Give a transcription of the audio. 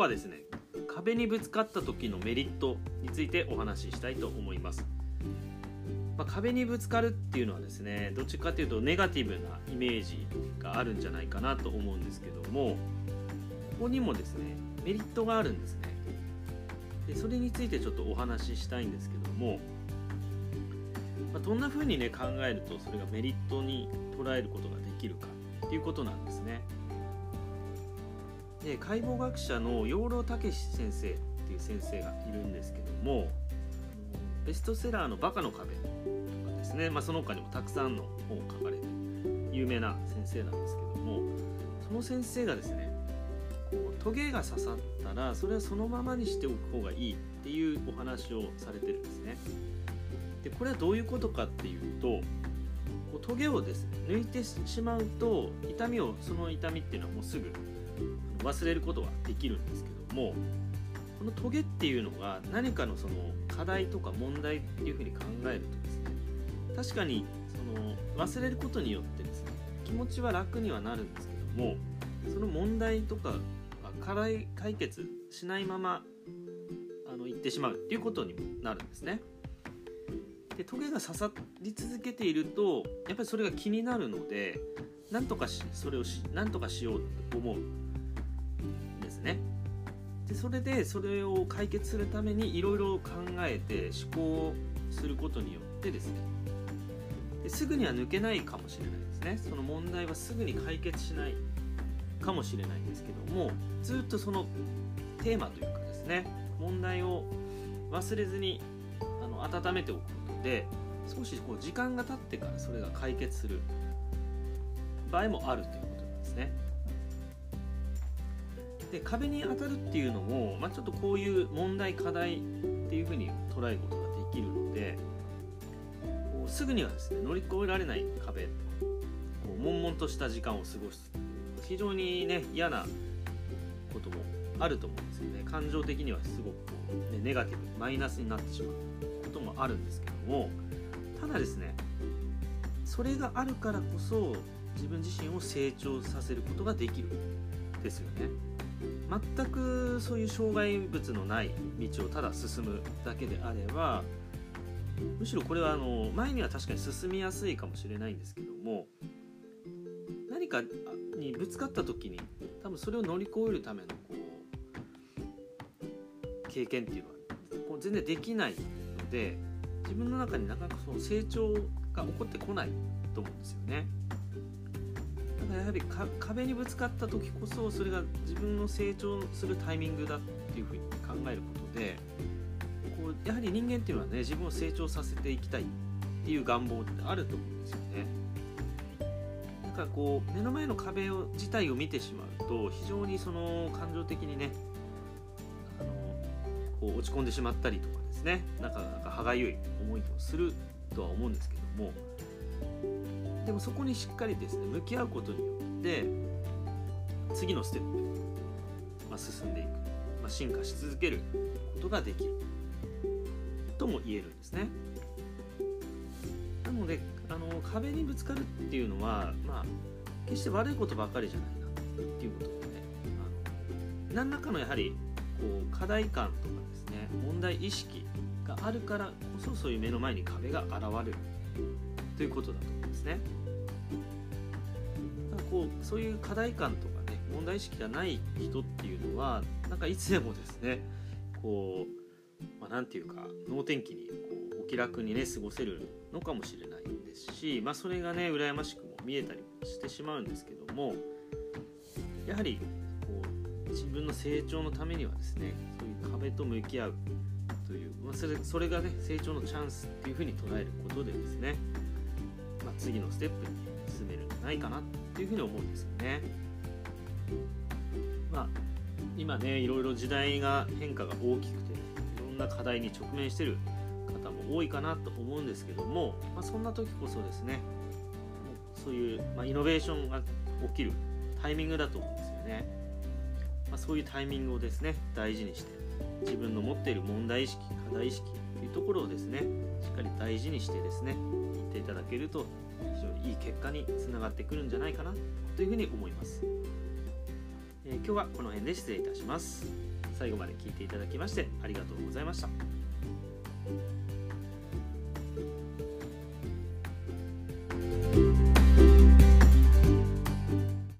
はですね壁にぶつかった時のメリットについてお話ししたいと思います、まあ、壁にぶつかるっていうのはですねどっちかというとネガティブなイメージがあるんじゃないかなと思うんですけどもここにもですねメリットがあるんですね。でそれについてちょっとお話ししたいんですけども、まあ、どんな風にね考えるとそれがメリットに捉えることができるかっていうことなんですね。で解剖学者の養老孟先生っていう先生がいるんですけどもベストセラーの「バカの壁」とかですね、まあ、その他にもたくさんの本を書かれて有名な先生なんですけどもその先生がですねこうトゲが刺さったらそれはそのままにしておく方がいいっていうお話をされてるんですね。でこれはどういうことかっていうとこうトゲをですね抜いてしまうと痛みをその痛みっていうのはもうすぐ忘れることができるんですけどもこのトゲっていうのが何かのその課題とか問題っていうふうに考えるとですね確かにその忘れることによってですね気持ちは楽にはなるんですけどもその問題とか課題解決しないままあの行ってしまうっていうことにもなるんですね。でトゲが刺さり続けているとやっぱりそれが気になるのでなんとかしそれをしなんとかしようと思うですね。でそれでそれを解決するためにいろいろ考えて思考をすることによってですねですぐには抜けないかもしれないですねその問題はすぐに解決しないかもしれないんですけどもずっとそのテーマというかですね問題を忘れずにあの温めておくことで少しこう時間が経ってからそれが解決する場合もあるということなんですね。で壁に当たるっていうのも、まあ、ちょっとこういう問題課題っていうふうに捉えることができるのでこうすぐにはですね乗り越えられない壁こう悶々とした時間を過ごす非常にね嫌なこともあると思うんですよね。感情的にはすごくこう、ね、ネガティブマイナスになってしまうこともあるんですけどもただですねそれがあるからこそ自分自身を成長させることができるですよね。全くそういう障害物のない道をただ進むだけであればむしろこれはあの前には確かに進みやすいかもしれないんですけども何かにぶつかった時に多分それを乗り越えるためのこう経験っていうのはこう全然できないので自分の中になかなかその成長が起こってこないと思うんですよね。だからやはり壁にぶつかった時こそそれが自分の成長するタイミングだっていうふうに考えることでこうやはり人間っていうのはね自分を成長させていきたいっていう願望ってあると思うんですよね。かこう目の前の壁を自体を見てしまうと非常にその感情的にねあのこう落ち込んでしまったりとかですねなかなか歯がゆい思いをするとは思うんですけどもでもそこにしっかりですね向き合うことによって次のステップ、まあ、進んでいく、まあ、進化し続けることができるとも言えるんですね。なのであの壁にぶつかるっていうのは、まあ、決して悪いことばかりじゃないなっていうことでねあの何らかのやはりこう課題感とかですね問題意識があるからこそそういう目の前に壁が現れるということだと思うんですね。だかこうそういう課題感とかね問題意識がない人っていうのはなんかいつでもですねこう、まあ、て言うか能天気にこうお気楽にね過ごせるのかもしれないですし、まあ、それがね羨ましくも見えたりしてしまうんですけどもやはりこう自分の成長のためにはですねそういう壁と向き合うという、まあ、それそれがね成長のチャンスっていうふうに捉えることでですね、まあ、次のステップに進めるんじゃないかなっていうふうに思うんですよね。まあ今ねいろいろ時代が変化が大きくて、いろんな課題に直面してる方も多いかなと思うんですけども、まあ、そんな時こそですねそういう、まあ、イノベーションが起きるタイミングだと思うんですよね、まあ、そういうタイミングをですね大事にして自分の持っている問題意識課題意識というところをですねしっかり大事にしてですね言っていただけると非常にいい結果につながってくるんじゃないかなというふうに思います。えー今日はこの辺で失礼いたします最後まで聞いていただきましてありがとうございました